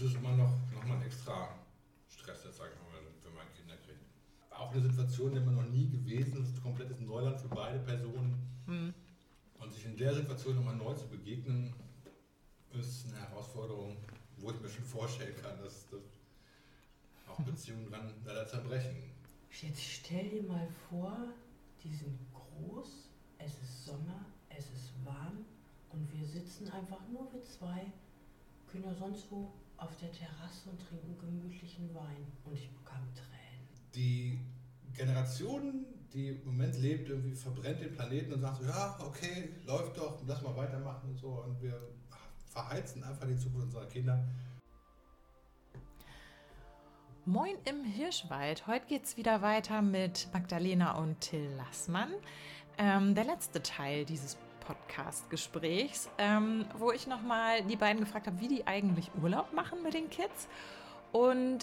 das ist immer noch, noch mal ein extra Stress, das sage ich mal, wenn man Kinder kriegt. Auch eine Situation, in der man noch nie gewesen ist, komplettes Neuland für beide Personen. Mhm. Und sich in der Situation nochmal neu zu begegnen, ist eine Herausforderung, wo ich mir schon vorstellen kann, dass, dass auch Beziehungen dann leider zerbrechen. Jetzt stell dir mal vor, die sind groß, es ist Sommer, es ist warm und wir sitzen einfach nur wir zwei, können ja sonst wo auf der Terrasse und trinken gemütlichen Wein und ich bekam Tränen. Die Generation, die im Moment lebt, irgendwie verbrennt den Planeten und sagt so, ja, okay, läuft doch, lass mal weitermachen und so und wir verheizen einfach die Zukunft unserer Kinder. Moin im Hirschwald. Heute geht es wieder weiter mit Magdalena und Till Lassmann. Ähm, der letzte Teil dieses Podcast-Gesprächs, ähm, wo ich nochmal die beiden gefragt habe, wie die eigentlich Urlaub machen mit den Kids und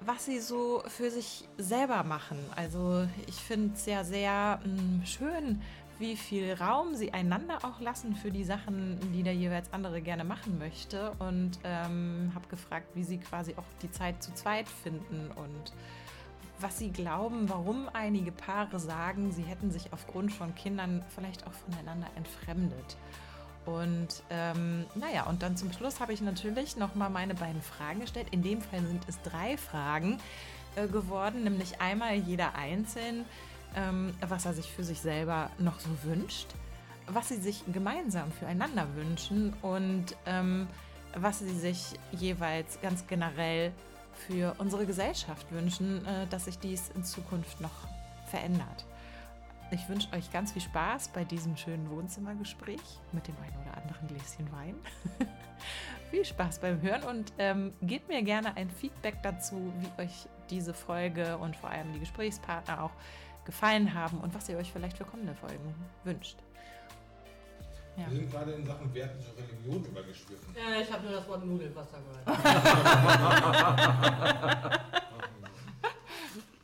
was sie so für sich selber machen. Also ich finde es ja sehr mh, mm, schön, wie viel Raum sie einander auch lassen für die Sachen, die der jeweils andere gerne machen möchte. Und ähm, habe gefragt, wie sie quasi auch die Zeit zu zweit finden und was sie glauben, warum einige Paare sagen, sie hätten sich aufgrund von Kindern vielleicht auch voneinander entfremdet. Und ähm, naja, und dann zum Schluss habe ich natürlich nochmal meine beiden Fragen gestellt. In dem Fall sind es drei Fragen äh, geworden, nämlich einmal jeder einzeln ähm, was er sich für sich selber noch so wünscht, was sie sich gemeinsam füreinander wünschen und ähm, was sie sich jeweils ganz generell für unsere Gesellschaft wünschen, äh, dass sich dies in Zukunft noch verändert. Ich wünsche euch ganz viel Spaß bei diesem schönen Wohnzimmergespräch mit dem einen oder anderen Gläschen Wein. viel Spaß beim Hören und ähm, gebt mir gerne ein Feedback dazu, wie euch diese Folge und vor allem die Gesprächspartner auch gefallen haben und was ihr euch vielleicht für kommende Folgen wünscht. Ja. Wir sind gerade in Sachen Werten zur Religion übergeschliffen. Ja, ich habe nur das Wort Nudelwasser gehört.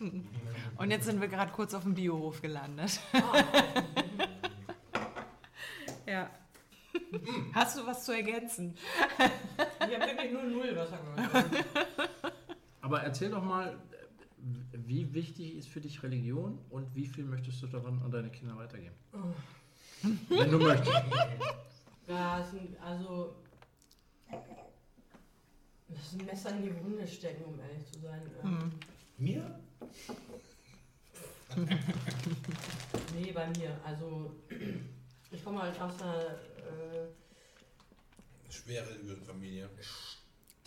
und jetzt sind wir gerade kurz auf dem Biohof gelandet. ja. Hast du was zu ergänzen? Ich habe wirklich nur Nudelwasser gehört. Aber erzähl doch mal, wie wichtig ist für dich Religion und wie viel möchtest du daran an deine Kinder weitergeben? Oh. Wenn du möchtest. Ja, also. Das ist ein Messer in die Wunde stecken, um ehrlich zu sein. Hm. Mir? nee, bei mir. Also, ich komme halt aus einer. Äh, Schwere Familie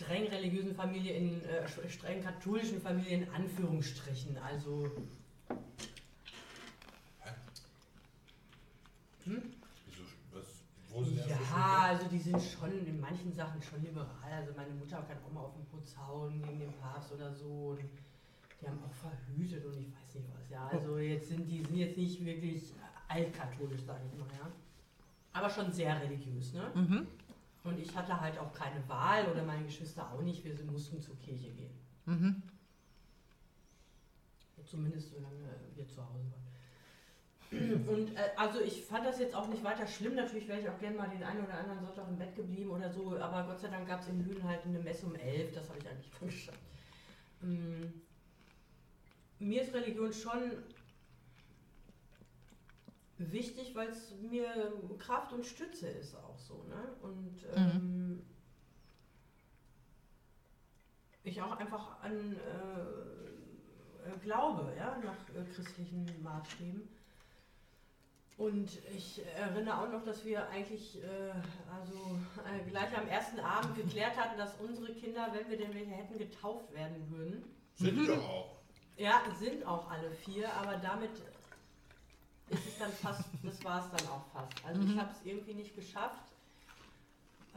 streng religiösen Familie, in äh, streng katholischen Familie in Anführungsstrichen. Also. Hm? Wieso, was, wo sind ja, also die sind schon in manchen Sachen schon liberal. Also meine Mutter kann auch mal auf den Putz hauen gegen den Papst oder so. Und die haben auch verhütet und ich weiß nicht was. Ja, also jetzt sind die sind jetzt nicht wirklich altkatholisch, sage ich mal, ja. Aber schon sehr religiös, ne? Mhm. Und ich hatte halt auch keine Wahl oder meine Geschwister auch nicht. Wir mussten zur Kirche gehen. Mhm. Zumindest solange wir zu Hause waren. Und äh, also ich fand das jetzt auch nicht weiter schlimm. Natürlich wäre ich auch gerne mal den einen oder anderen Sonntag im Bett geblieben oder so. Aber Gott sei Dank gab es in Lünen halt eine Messe um elf. Das habe ich eigentlich geschafft. Ähm, mir ist Religion schon wichtig, weil es mir Kraft und Stütze ist auch so. Ne? Und mhm. ähm, mhm. ich auch einfach an äh, Glaube, ja, nach äh, christlichen Maßstäben. Und ich erinnere auch noch, dass wir eigentlich äh, also äh, gleich am ersten Abend geklärt hatten, dass unsere Kinder, wenn wir denn welche hätten, getauft werden würden. Sind mhm. doch auch. Ja, sind auch alle vier, aber damit ist es dann fast, das war es dann auch fast. Also mhm. ich habe es irgendwie nicht geschafft.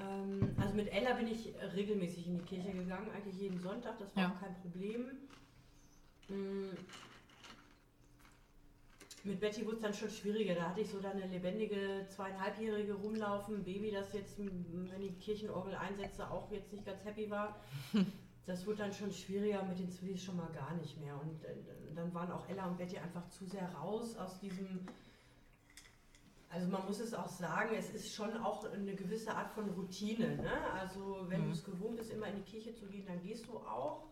Ähm, also mit Ella bin ich regelmäßig in die Kirche gegangen, eigentlich jeden Sonntag, das war ja. auch kein Problem. Mhm. Mit Betty wurde es dann schon schwieriger. Da hatte ich so dann eine lebendige zweieinhalbjährige rumlaufen, Baby, das jetzt, wenn die Kirchenorgel einsetzte, auch jetzt nicht ganz happy war. das wurde dann schon schwieriger mit den Zwillis schon mal gar nicht mehr. Und äh, dann waren auch Ella und Betty einfach zu sehr raus aus diesem Also man muss es auch sagen, es ist schon auch eine gewisse Art von Routine. Ne? Also wenn Mhm. du es gewohnt bist, immer in die Kirche zu gehen, dann gehst du auch.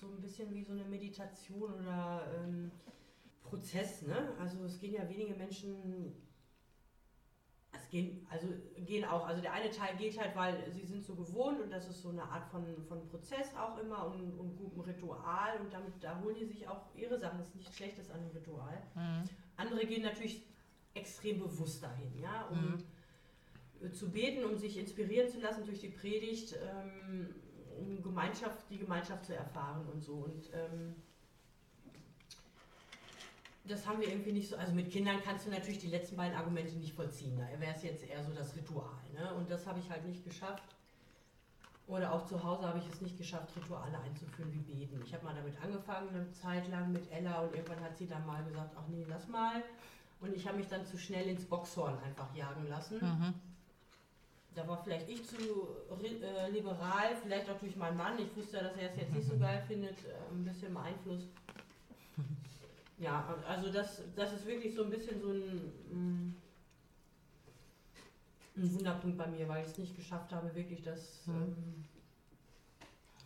So ein bisschen wie so eine Meditation oder ähm, Prozess. Ne? Also es gehen ja wenige Menschen, es gehen, also gehen auch, also der eine Teil geht halt, weil sie sind so gewohnt und das ist so eine Art von, von Prozess auch immer und, und gutem Ritual und damit, da holen die sich auch ihre Sachen. Das ist nichts Schlechtes an dem Ritual. Mhm. Andere gehen natürlich extrem bewusst dahin, ja, um äh, zu beten, um sich inspirieren zu lassen durch die Predigt, ähm, um Gemeinschaft, die Gemeinschaft zu erfahren und so. Und ähm, das haben wir irgendwie nicht so. Also mit Kindern kannst du natürlich die letzten beiden Argumente nicht vollziehen. Da wäre es jetzt eher so das Ritual. Ne? Und das habe ich halt nicht geschafft. Oder auch zu Hause habe ich es nicht geschafft, Rituale einzuführen wie Beten. Ich habe mal damit angefangen, eine Zeit lang mit Ella und irgendwann hat sie dann mal gesagt, ach nee, lass mal. Und ich habe mich dann zu schnell ins Boxhorn einfach jagen lassen. Mhm. Da war vielleicht ich zu äh, liberal, vielleicht auch durch meinen Mann. Ich wusste ja, dass er es jetzt nicht so geil findet, äh, ein bisschen beeinflusst. Ja, also das, das ist wirklich so ein bisschen so ein, mm, ein Wunderpunkt bei mir, weil ich es nicht geschafft habe, wirklich das Mhm.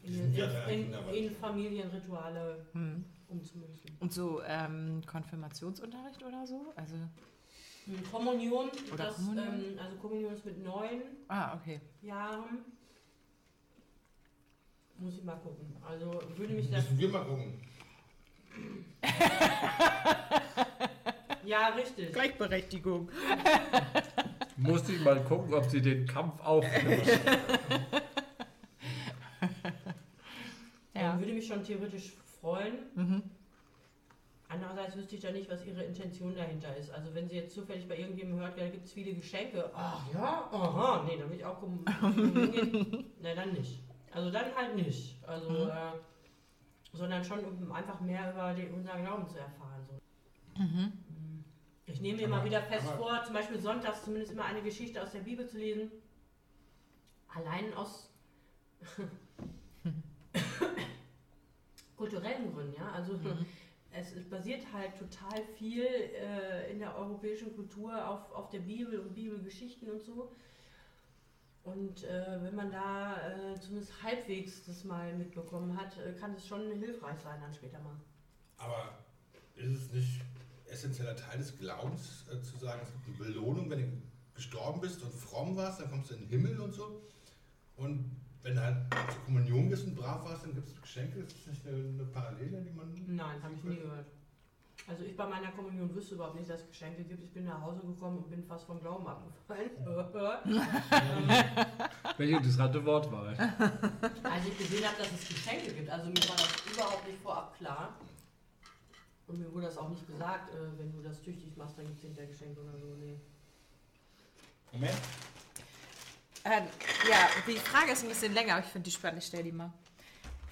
in, in, in, Familienrituale Mhm. umzumünzen. Und so ähm, Konfirmationsunterricht oder so? Also, Mm, Kommunion, Oder das, Kommunion? Ähm, also Kommunion ist mit neun ah, okay. Jahren. Muss ich mal gucken. Also würde mich das. Müssen wir mal gucken. Ja, richtig. Gleichberechtigung. Musste ich mal gucken, ob sie den Kampf aufnimmt. Ja. Würde mich schon theoretisch freuen. Mhm. Andererseits wüsste ich da nicht, was ihre Intention dahinter ist. Also wenn sie jetzt zufällig bei irgendjemandem hört, ja, da gibt es viele Geschenke. Ach ja, aha, nee, dann will ich auch kommen. Na dann nicht. Also dann halt nicht. Also, Mhm. äh, sondern schon um einfach mehr über den, unseren Glauben zu erfahren. So. Mhm. Ich nehme mir immer wieder fest aber- vor, zum Beispiel sonntags zumindest immer eine Geschichte aus der Bibel zu lesen. Allein aus kulturellen Gründen, ja. Also Mhm. es, es basiert halt total viel äh, in der europäischen Kultur auf, auf der Bibel und Bibelgeschichten und so. Und äh, wenn man da äh, zumindest halbwegs das mal mitbekommen hat, äh, kann es schon hilfreich sein dann später mal. Aber ist es nicht essentieller Teil des Glaubens, äh, zu sagen, es gibt eine Belohnung, wenn du gestorben bist und fromm warst, dann kommst du in den Himmel und so. Und wenn du halt zur Kommunion bist und brav warst, dann gibt es Geschenke. Ist das nicht eine, eine Parallele, die man. Nein, habe ich nie gehört. Also ich bei meiner Kommunion wüsste überhaupt nicht, dass es Geschenke gibt. Ich bin nach Hause gekommen und bin fast vom Glauben abgefallen. Ähm, Welche interessante Wortwahl. Als ich gesehen habe, dass es Geschenke gibt, also mir war das überhaupt nicht vorab klar. Und mir wurde das auch nicht gesagt, äh, wenn du das tüchtig machst, dann gibt es hinterher Geschenke oder so. Nee. Moment. Ähm, ja, die Frage ist ein bisschen länger, aber ich finde die spannend. Ich stelle die mal.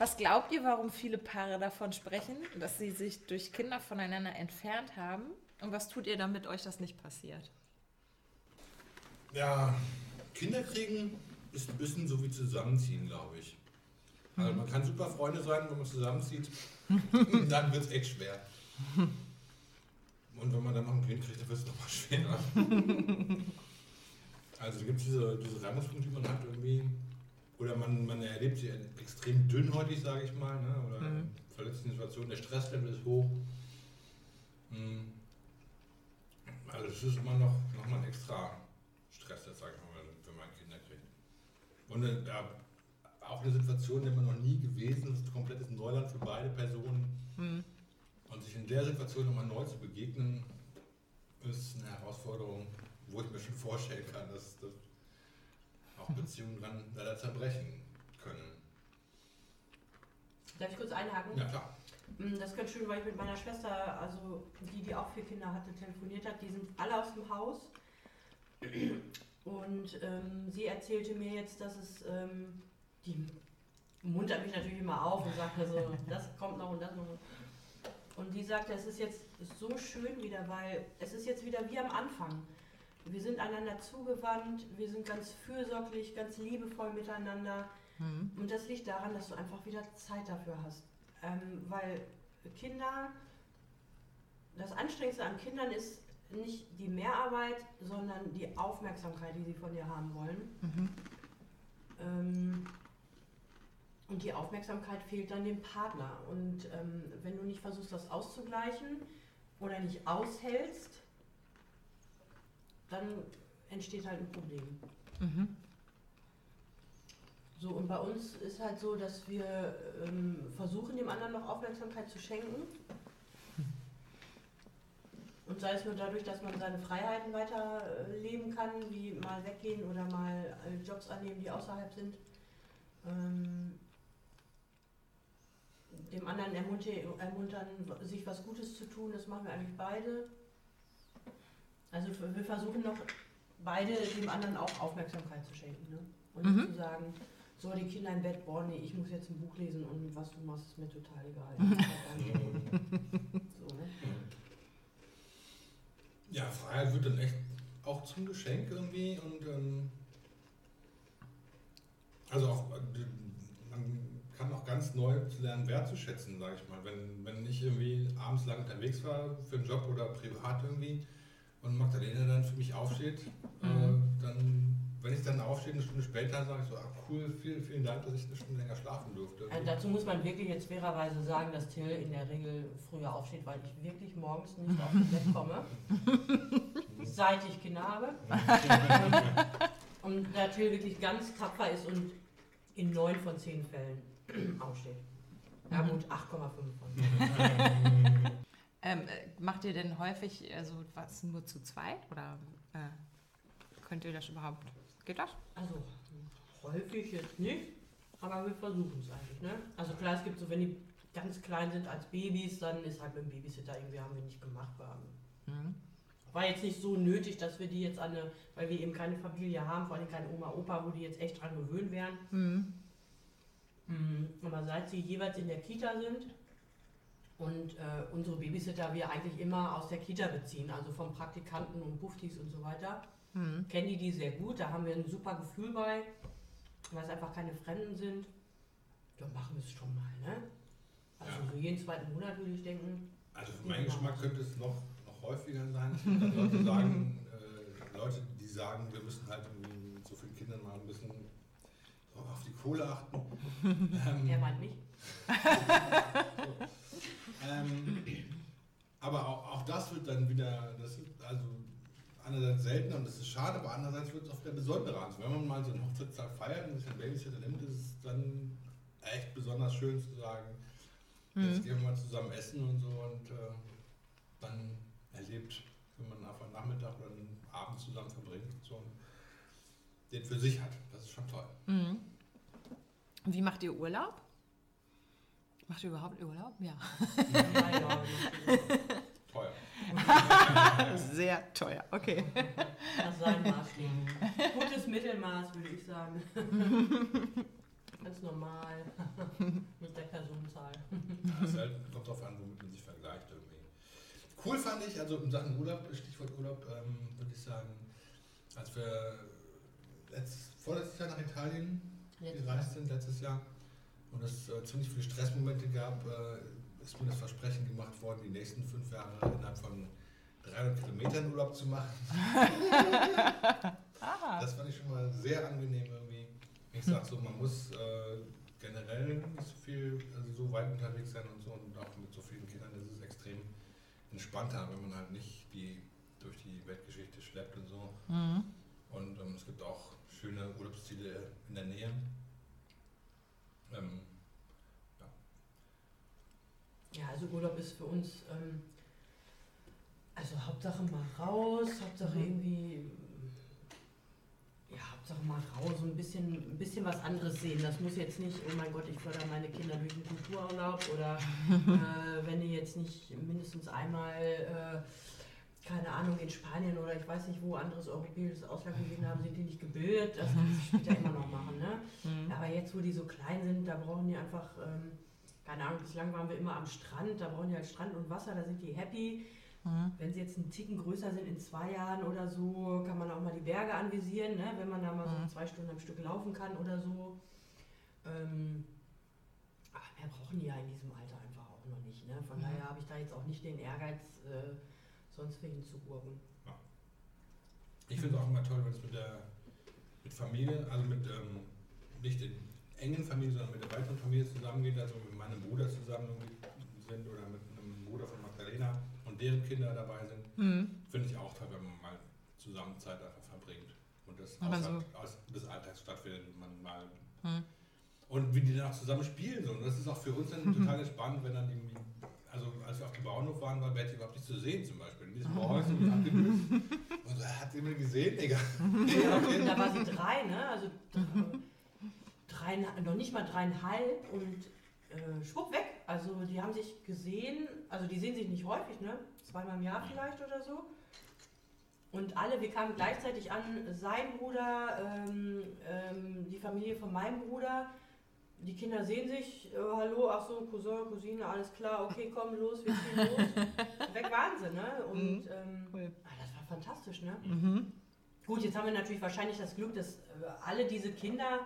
Was glaubt ihr, warum viele Paare davon sprechen, dass sie sich durch Kinder voneinander entfernt haben? Und was tut ihr, damit euch das nicht passiert? Ja, Kinder kriegen ist ein bisschen so wie zusammenziehen, glaube ich. Also man kann super Freunde sein, wenn man zusammenzieht, dann wird es echt schwer. Und wenn man dann noch ein Kind kriegt, dann wird es nochmal schwerer. Also gibt es diese, diese Reibungspunkte, die man hat irgendwie. Oder man, man erlebt sie extrem dünnhäutig, sage ich mal. Ne? Oder Mhm. verletzte Situationen, der Stresslevel ist hoch. Mhm. Also es ist immer noch, noch mal ein extra Stress, sage ich mal, wenn man Kinder kriegt. Und äh, auch eine Situation, in der man noch nie gewesen ist, komplettes Neuland für beide Personen. Hm. Und sich in der Situation nochmal neu zu begegnen, ist eine Herausforderung, wo ich mir schon vorstellen kann, dass, dass auch Beziehungen dann leider zerbrechen können. Darf ich kurz einhaken? Ja klar. Mm, Das ist ganz schön, weil ich mit meiner Schwester, also die, die auch vier Kinder hatte, telefoniert hat. Die sind alle aus dem Haus. Und ähm, sie erzählte mir jetzt, dass es, ähm, die muntert mich natürlich immer auf und sagt so, das kommt noch und das noch. Und die sagte, es ist jetzt so schön wieder, weil es ist jetzt wieder wie am Anfang. Wir sind einander zugewandt, wir sind ganz fürsorglich, ganz liebevoll miteinander. Hm. Und das liegt daran, dass du einfach wieder Zeit dafür hast. Ähm, weil Kinder, das Anstrengendste an Kindern ist, nicht die Mehrarbeit, sondern die Aufmerksamkeit, die sie von dir haben wollen. Mhm. Ähm, und die Aufmerksamkeit fehlt dann dem Partner. Und ähm, wenn du nicht versuchst, das auszugleichen oder nicht aushältst, dann entsteht halt ein Problem. Mhm. So, und bei uns ist halt so, dass wir ähm, versuchen, dem anderen noch Aufmerksamkeit zu schenken. Und sei es nur dadurch, dass man seine Freiheiten weiter äh, kann, wie mal weggehen oder mal äh, Jobs annehmen, die außerhalb sind. Ähm, dem anderen ermunter- ermuntern, sich was Gutes zu tun, das machen wir eigentlich beide. Also wir versuchen noch beide dem anderen auch Aufmerksamkeit zu schenken. Ne? Und nicht Mhm. zu sagen, so die Kinder im Bett, boah nee, ich muss jetzt ein Buch lesen und was du machst, ist mir total egal. so, ne? Ja, Freiheit wird dann echt auch zum Geschenk irgendwie und ähm, also auch man kann auch ganz neu lernen wertzuschätzen, sage ich mal. Wenn, wenn ich irgendwie abends lang unterwegs war für einen Job oder privat irgendwie und Magdalena dann für mich aufsteht, Mhm. äh, dann wenn ich dann aufstehe, eine Stunde später, sage ich so, ach cool, vielen, vielen Dank, dass ich eine Stunde länger schlafen durfte. Also dazu muss man wirklich jetzt fairerweise sagen, dass Till in der Regel früher aufsteht, weil ich wirklich morgens nicht auf das Bett komme, seit ich Kinder habe. Und da Till wirklich ganz tapfer ist und in neun von zehn Fällen aufsteht. Ja gut, 8,5 von 10. Ähm, äh, macht ihr denn häufig also was nur zu zweit oder äh, könnt ihr das überhaupt? Geht das? Also häufig jetzt nicht, aber wir versuchen es eigentlich. Ne? Also klar, es gibt so, wenn die ganz klein sind als Babys, dann ist halt mit dem Babysitter irgendwie, haben wir nicht gemacht. Mhm. war jetzt nicht so nötig, dass wir die jetzt an eine, weil wir eben keine Familie haben, vor allem keine Oma, Opa, wo die jetzt echt dran gewöhnt wären. Mhm. Mm, Aber seit sie jeweils in der Kita sind und äh, unsere Babysitter wir eigentlich immer aus der Kita beziehen, also vom Praktikanten und Buftis und so weiter, Mhm. kennen die die sehr gut. Da haben wir ein super Gefühl bei, weil es einfach keine Fremden sind. Dann machen wir es schon mal, ne? Also Ja. so jeden zweiten Monat würde ich denken. Also für meinen Geschmack könnte es noch, noch häufiger sein. Leute, sagen, äh, Leute, die sagen, wir müssen halt mit so vielen Kindern mal ein bisschen so auf die Kohle achten. Ähm, Er meint mich. ähm, aber auch, auch das wird dann wieder, das ist also einerseits seltener und das ist schade, aber andererseits wird es auch wieder besonderer. Also wenn man mal so einen Hochzeitstag feiert und sich einen Babysitter nimmt, ist es dann echt besonders schön zu sagen, jetzt gehen wir mal zusammen essen und so und äh, dann erlebt, wenn man einfach einen Nachmittag oder einen Abend zusammen verbringt und so und den für sich hat. Das ist schon toll. Mhm. Wie macht ihr Urlaub? Macht ihr überhaupt Urlaub? Ja. Ja, ja, Teuer. Sehr teuer, okay. nach seinen Maßstäben. Gutes Mittelmaß, würde ich sagen. Ganz normal. Mit der Personenzahl. Ja, es halt, kommt drauf an, womit man sich vergleicht irgendwie. Cool fand ich, also in Sachen Urlaub, Stichwort Urlaub, ähm, würde ich sagen, als wir letzt, vorletztes Jahr nach Italien Letztes gereist sind, letztes Jahr, und es äh, ziemlich viele Stressmomente gab, äh, ist mir das Versprechen gemacht worden, die nächsten fünf Jahre innerhalb von 300 Kilometern Urlaub zu machen. Ah. Das fand ich schon mal sehr angenehm irgendwie. Ich sag so, man muss äh, generell nicht so viel, also so weit unterwegs sein und so und auch mit so vielen Kindern ist es extrem entspannter, wenn man halt nicht die durch die Weltgeschichte schleppt und so. Mhm. Und ähm, es gibt auch schöne Urlaubsziele in der Nähe. Ähm, Ja, also Urlaub ist für uns, ähm, also Hauptsache mal raus, Hauptsache Mhm. irgendwie, ja, Hauptsache mal raus und ein bisschen, ein bisschen was anderes sehen. Das muss jetzt nicht, oh mein Gott, ich fördere meine Kinder durch einen Kultururlaub oder äh, wenn die jetzt nicht mindestens einmal, äh, keine Ahnung, in Spanien oder ich weiß nicht wo, anderes europäisches Ausland gesehen haben, sind die nicht gebildet. Das kannst du später immer noch machen, ne? Mhm. Aber jetzt, wo die so klein sind, da brauchen die einfach, ähm, keine Ahnung, bislang waren wir immer am Strand, da brauchen die halt Strand und Wasser, da sind die happy. Mhm. Wenn sie jetzt einen Ticken größer sind, in zwei Jahren oder so, kann man auch mal die Berge anvisieren, ne? wenn man da mal Mhm. so zwei Stunden am Stück laufen kann oder so. Ähm, aber mehr brauchen die ja in diesem Alter einfach auch noch nicht. Ne? Von Mhm. daher habe ich da jetzt auch nicht den Ehrgeiz, äh, sonst wen hinzugurken. Ich finde es auch immer toll, wenn es mit der mit Familie, also mit ähm, nicht in engen Familie, sondern mit der weiteren Familie zusammengeht, also mit meinem Bruder zusammen sind oder mit einem Bruder von Magdalena und deren Kinder dabei sind, Mhm. finde ich auch toll, wenn man mal zusammen Zeit einfach verbringt und das außerhalb aus des Alltags stattfindet man mal Mhm. und wie die dann auch zusammen spielen so. Und das ist auch für uns dann total entspannt, wenn dann irgendwie, also als Bauernhof waren, war Betty überhaupt nicht zu sehen zum Beispiel. In diesem Häuschen und abgelöst. Und so, hat sie mir gesehen, Digga. Da war sie drei, ne? Also dr- drei, noch nicht mal dreieinhalb und äh, schwupp weg. Also die haben sich gesehen, also die sehen sich nicht häufig, ne? Zweimal im Jahr vielleicht oder so. Und alle, wir kamen gleichzeitig an, sein Bruder, ähm, ähm, die Familie von meinem Bruder. Die Kinder sehen sich, äh, hallo, ach so, Cousin, Cousine, alles klar, okay, komm, los, wir ziehen los. Weg waren sie, ne? Und Mhm. ähm, Cool. ah, das war fantastisch, ne? Mhm. Gut, jetzt haben wir natürlich wahrscheinlich das Glück, dass äh, alle diese Kinder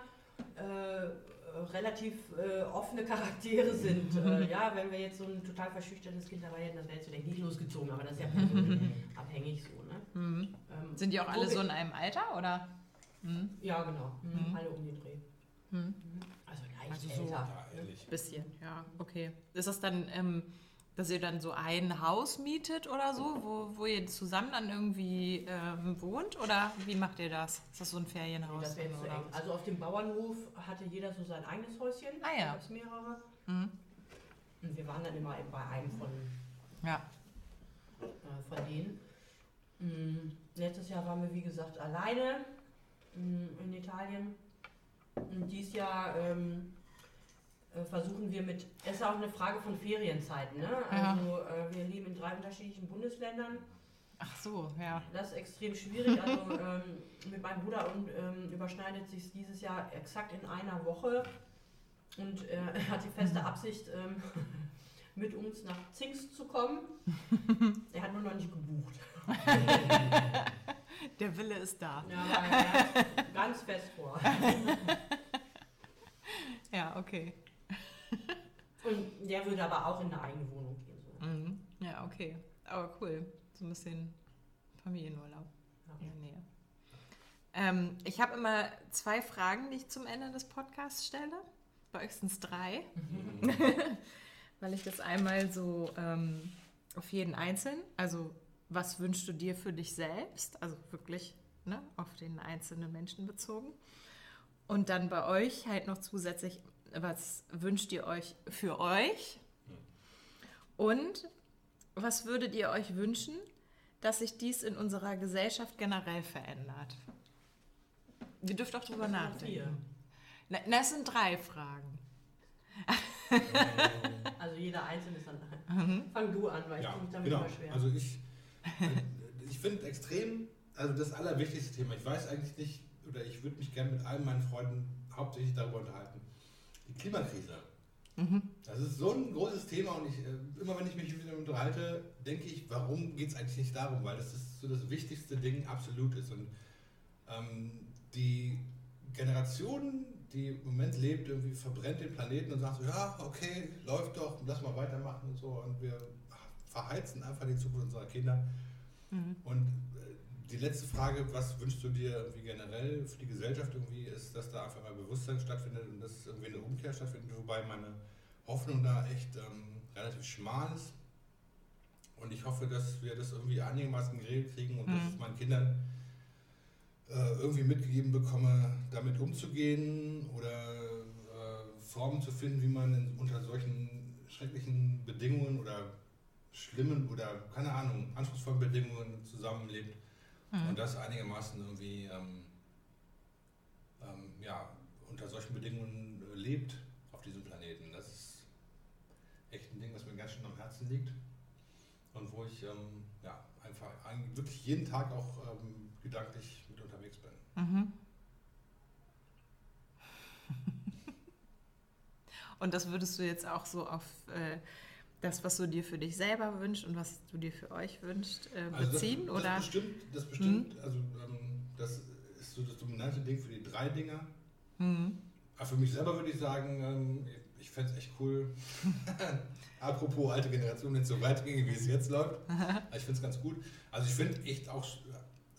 äh, relativ äh, offene Charaktere sind. Äh, ja, wenn wir jetzt so ein total verschüchtertes Kind dabei hätten, das wäre jetzt vielleicht nicht losgezogen, aber das ist ja personenabhängig so. Ne? Mhm. Ähm, Sind die auch alle so in einem Alter oder? Mhm. Ja, genau. Mhm. Mhm. Alle um den Dreh. Mhm. Mhm. Also leicht Also so- älter. Ja, ehrlich. Bisschen, ja, okay. Ist das dann, ähm, dass ihr dann so ein Haus mietet oder so, wo, wo ihr zusammen dann irgendwie ähm, wohnt? Oder wie macht ihr das? Ist das so ein Nee, Ferienhaus? das wäre zu eng. Also auf dem Bauernhof hatte jeder so sein eigenes Häuschen. Ah, ja. Da gab es mehrere. Mhm. Und wir waren dann immer bei einem von Ja. äh, von denen. Mm, Letztes Jahr waren wir, wie gesagt, alleine mm, in Italien. Und dieses Jahr ähm, äh, versuchen wir mit, es ist auch eine Frage von Ferienzeiten. Ne? Ja. Also äh, wir leben in drei unterschiedlichen Bundesländern. Ach so, ja. Das ist extrem schwierig. Also ähm, mit meinem Bruder und, ähm, überschneidet sich dieses Jahr exakt in einer Woche. Und äh, er hat die feste Absicht, ähm, mit uns nach Zingst zu kommen. Er hat nur noch nicht gebucht. Der Wille ist da. Ja, ganz fest vor. Ja, okay. Und der würde aber auch in eine eigene Wohnung gehen. So. Mhm. Ja, okay. Aber cool. So ein bisschen Familienurlaub Ja. in der Nähe. Ähm, ich habe immer zwei Fragen, die ich zum Ende des Podcasts stelle. Bei euch sind es drei, weil ich das einmal so ähm, auf jeden Einzelnen, also was wünschst du dir für dich selbst, also wirklich ne, auf den einzelnen Menschen bezogen. Und dann bei euch halt noch zusätzlich, was wünscht ihr euch für euch? Und was würdet ihr euch wünschen, dass sich dies in unserer Gesellschaft generell verändert? Ihr dürft auch drüber nachdenken. Na, das sind drei Fragen. Also jeder Einzelne ist dann. Mhm. Fang du an, weil ich Ja, tue mich damit genau. immer schwer. Also ich, äh, ich finde extrem, also das allerwichtigste Thema, ich weiß eigentlich nicht, oder ich würde mich gerne mit allen meinen Freunden hauptsächlich darüber unterhalten, die Klimakrise. Mhm. Das ist so ein großes Thema und ich, äh, immer wenn ich mich mit dem unterhalte, denke ich, warum geht es eigentlich nicht darum, weil das ist so das wichtigste Ding absolut ist. Und ähm, die Generation, die im Moment lebt, irgendwie verbrennt den Planeten und sagt so, ja, okay, läuft doch, lass mal weitermachen und so. Und wir verheizen einfach die Zukunft unserer Kinder. Mhm. Und äh, die letzte Frage, was wünschst du dir irgendwie generell für die Gesellschaft irgendwie, ist, dass da einfach mal Bewusstsein stattfindet und dass irgendwie eine Umkehr stattfindet, wobei meine Hoffnung da echt ähm, relativ schmal ist. Und ich hoffe, dass wir das irgendwie einigermaßen geregelt kriegen und dass Mhm. ich meinen Kindern äh, irgendwie mitgegeben bekomme, damit umzugehen oder äh, Formen zu finden, wie man in, unter solchen schrecklichen Bedingungen oder schlimmen oder keine Ahnung, anspruchsvollen Bedingungen zusammenlebt Mhm. und das einigermaßen irgendwie ähm, ähm, ja, unter solchen Bedingungen äh, lebt auf diesem Planeten. Das ist echt ein Ding, was mir ganz schön am Herzen liegt und wo ich ähm, ja, einfach wirklich jeden Tag auch ähm, gedanklich mit unterwegs bin. Mhm. Und das würdest du jetzt auch so auf äh, das, was du dir für dich selber wünschst und was du dir für euch wünschst, äh, Also beziehen? das, oder? Das bestimmt, das bestimmt also ähm, das ist so das dominante Ding für die drei Dinger. Mhm. Aber für mich selber würde ich sagen, ähm, ich fände es echt cool. Apropos alte Generation, wenn es so weiterginge, wie es jetzt läuft. ich finde es ganz gut. Also ich finde echt auch,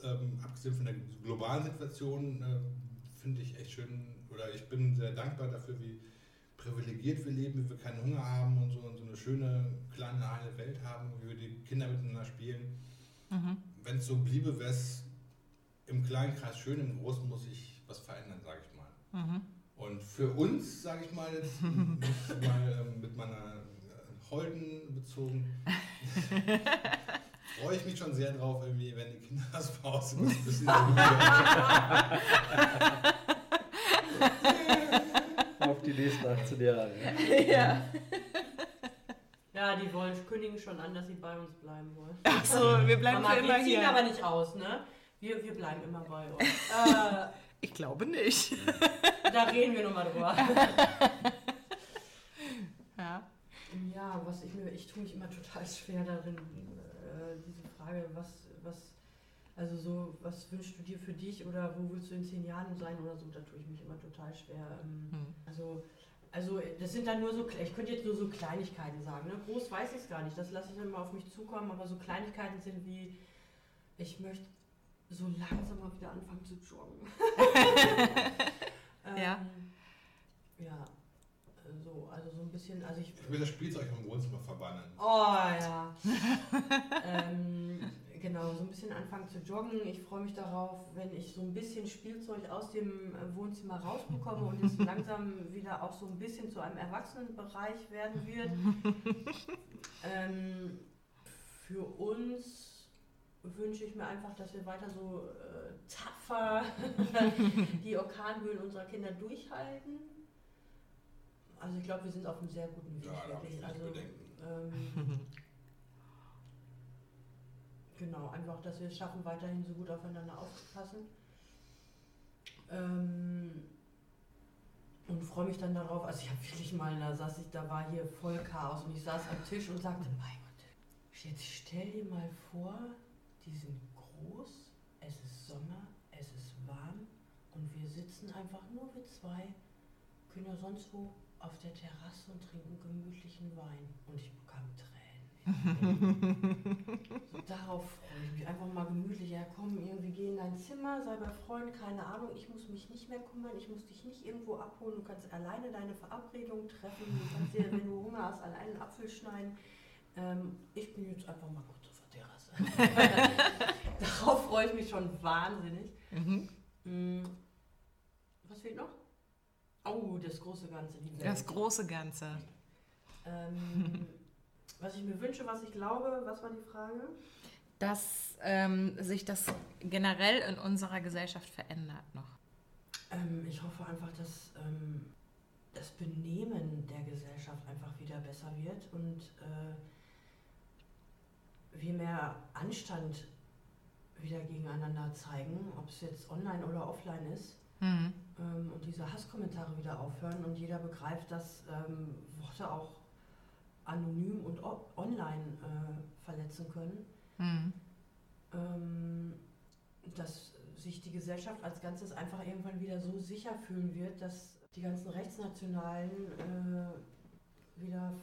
ähm, abgesehen von der globalen Situation, äh, finde ich echt schön, oder ich bin sehr dankbar dafür, wie privilegiert wir leben, wie wir keinen Hunger haben und so, und so eine schöne, kleine, heile Welt haben, wie wir die Kinder miteinander spielen. Mhm. Wenn es so bliebe, wäre es im kleinen Kreis schön, im Großen muss ich was verändern, sage ich mal. Mhm. Und für uns, sage ich mal jetzt, mal, ähm, mit meiner äh, Holden bezogen, freue ich mich schon sehr drauf, irgendwie, wenn die Kinder das Pause ein bisschen nächsten 18 Jahre. Ja. Ja, die wollen kündigen schon an, dass sie bei uns bleiben wollen. Achso, wir bleiben Mama, für immer wir hier. ziehen aber nicht aus, ne? Wir, wir bleiben immer bei euch. Äh, ich glaube nicht. da reden wir nochmal drüber. ja. Ja, was ich mir, ich tue mich immer total schwer darin, äh, diese Frage, was, was, also so, was wünschst du dir für dich oder wo willst du in zehn Jahren sein oder so, da tue ich mich immer total schwer. Ähm, Hm. Also, also das sind dann nur so, ich könnte jetzt nur so Kleinigkeiten sagen, ne? groß weiß ich es gar nicht, das lasse ich dann mal auf mich zukommen, aber so Kleinigkeiten sind wie, ich möchte so langsam mal wieder anfangen zu joggen. Ja. Ähm, Ja, so, also so ein bisschen, also ich Ich will das Spielzeug im Wohnzimmer verbannen. Oh ja. ähm, genau, so ein bisschen anfangen zu joggen. Ich freue mich darauf, wenn ich so ein bisschen Spielzeug aus dem äh, Wohnzimmer rausbekomme und es langsam wieder auch so ein bisschen zu einem Erwachsenenbereich werden wird. ähm, für uns wünsche ich mir einfach, dass wir weiter so äh, tapfer die Orkanböen unserer Kinder durchhalten. Also ich glaube, wir sind auf einem sehr guten Weg. Ja, wirklich. Also, Bedenken. ähm, genau, einfach, dass wir es schaffen, weiterhin so gut aufeinander aufzupassen. Ähm, und freue mich dann darauf, also ich habe wirklich mal, da saß ich, da war hier voll Chaos und ich saß am Tisch und sagte, mein Gott, jetzt stell dir mal vor, die sind groß, es ist Sommer, es ist warm und wir sitzen einfach nur wir zwei, können ja sonst wo auf der Terrasse und trinken gemütlichen Wein. Und ich bekam Tränen. So, darauf freue ich mich. Einfach mal gemütlich. Ja, komm, irgendwie geh in dein Zimmer, sei bei Freunden, keine Ahnung. Ich muss mich nicht mehr kümmern, ich muss dich nicht irgendwo abholen. Du kannst alleine deine Verabredung treffen. Du kannst dir, wenn du Hunger hast, alleine einen Apfel schneiden. Ähm, ich bin jetzt einfach mal kurz auf der Terrasse. darauf freue ich mich schon wahnsinnig. Mhm. Mm, Was fehlt noch? Oh, das große Ganze. Das große Ganze. Ähm, was ich mir wünsche, was ich glaube, was war die Frage? Dass ähm, sich das generell in unserer Gesellschaft verändert noch. Ähm, ich hoffe einfach, dass ähm, das Benehmen der Gesellschaft einfach wieder besser wird und äh, wir mehr Anstand wieder gegeneinander zeigen, ob es jetzt online oder offline ist. Mhm. ähm, und diese Hasskommentare wieder aufhören und jeder begreift, dass ähm, Worte auch anonym und online äh, verletzen können. Mhm. Ähm, dass sich die Gesellschaft als Ganzes einfach irgendwann wieder so sicher fühlen wird, dass die ganzen Rechtsnationalen äh, wieder,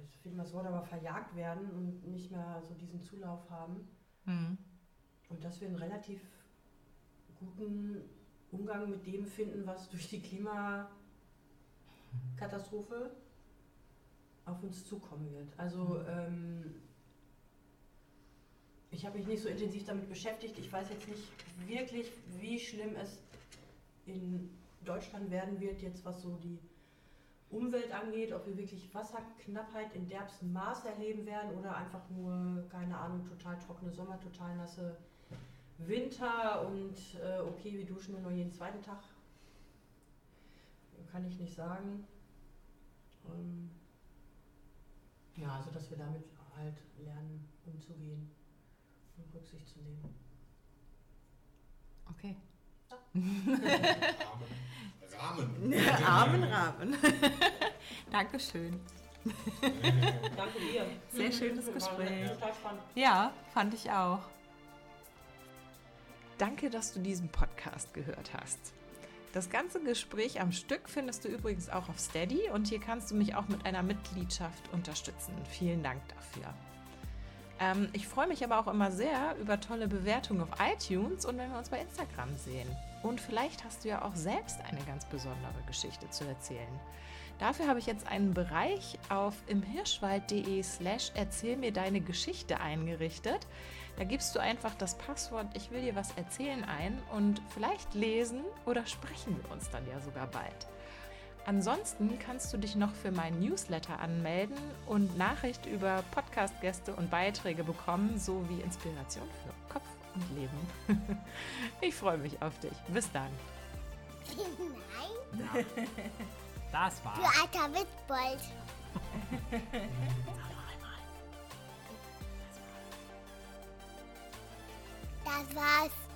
jetzt fehlt mir das Wort, aber verjagt werden und nicht mehr so diesen Zulauf haben. Mhm. Und dass wir einen relativ guten Umgang mit dem finden, was durch die Klimakatastrophe auf uns zukommen wird. Also ähm, ich habe mich nicht so intensiv damit beschäftigt. Ich weiß jetzt nicht wirklich, wie schlimm es in Deutschland werden wird, jetzt was so die Umwelt angeht, ob wir wirklich Wasserknappheit in derbstem Maß erleben werden oder einfach nur, keine Ahnung, total trockene Sommer, total nasse Winter und äh, okay, wir duschen nur noch jeden zweiten Tag. Kann ich nicht sagen. Ähm, ja, also dass wir damit halt lernen, umzugehen und Rücksicht zu nehmen. Okay. Rahmen. Rahmen. Armen Rahmen. Dankeschön. Danke dir. Sehr schönes Gespräch. Ja, fand ich auch. Danke, dass du diesen Podcast gehört hast. Das ganze Gespräch am Stück findest du übrigens auch auf Steady und hier kannst du mich auch mit einer Mitgliedschaft unterstützen. Vielen Dank dafür. Ähm, ich freue mich aber auch immer sehr über tolle Bewertungen auf iTunes und wenn wir uns bei Instagram sehen. Und vielleicht hast du ja auch selbst eine ganz besondere Geschichte zu erzählen. Dafür habe ich jetzt einen Bereich auf imhirschwald.de slash erzähl mir deine Geschichte eingerichtet. Da gibst du einfach das Passwort Ich will dir was erzählen ein und vielleicht lesen oder sprechen wir uns dann ja sogar bald. Ansonsten kannst du dich noch für meinen Newsletter anmelden und Nachricht über Podcast-Gäste und Beiträge bekommen, sowie Inspiration für Kopf und Leben. Ich freue mich auf dich. Bis dann. Nein, Das war's. du alter Witzbold. Das war's.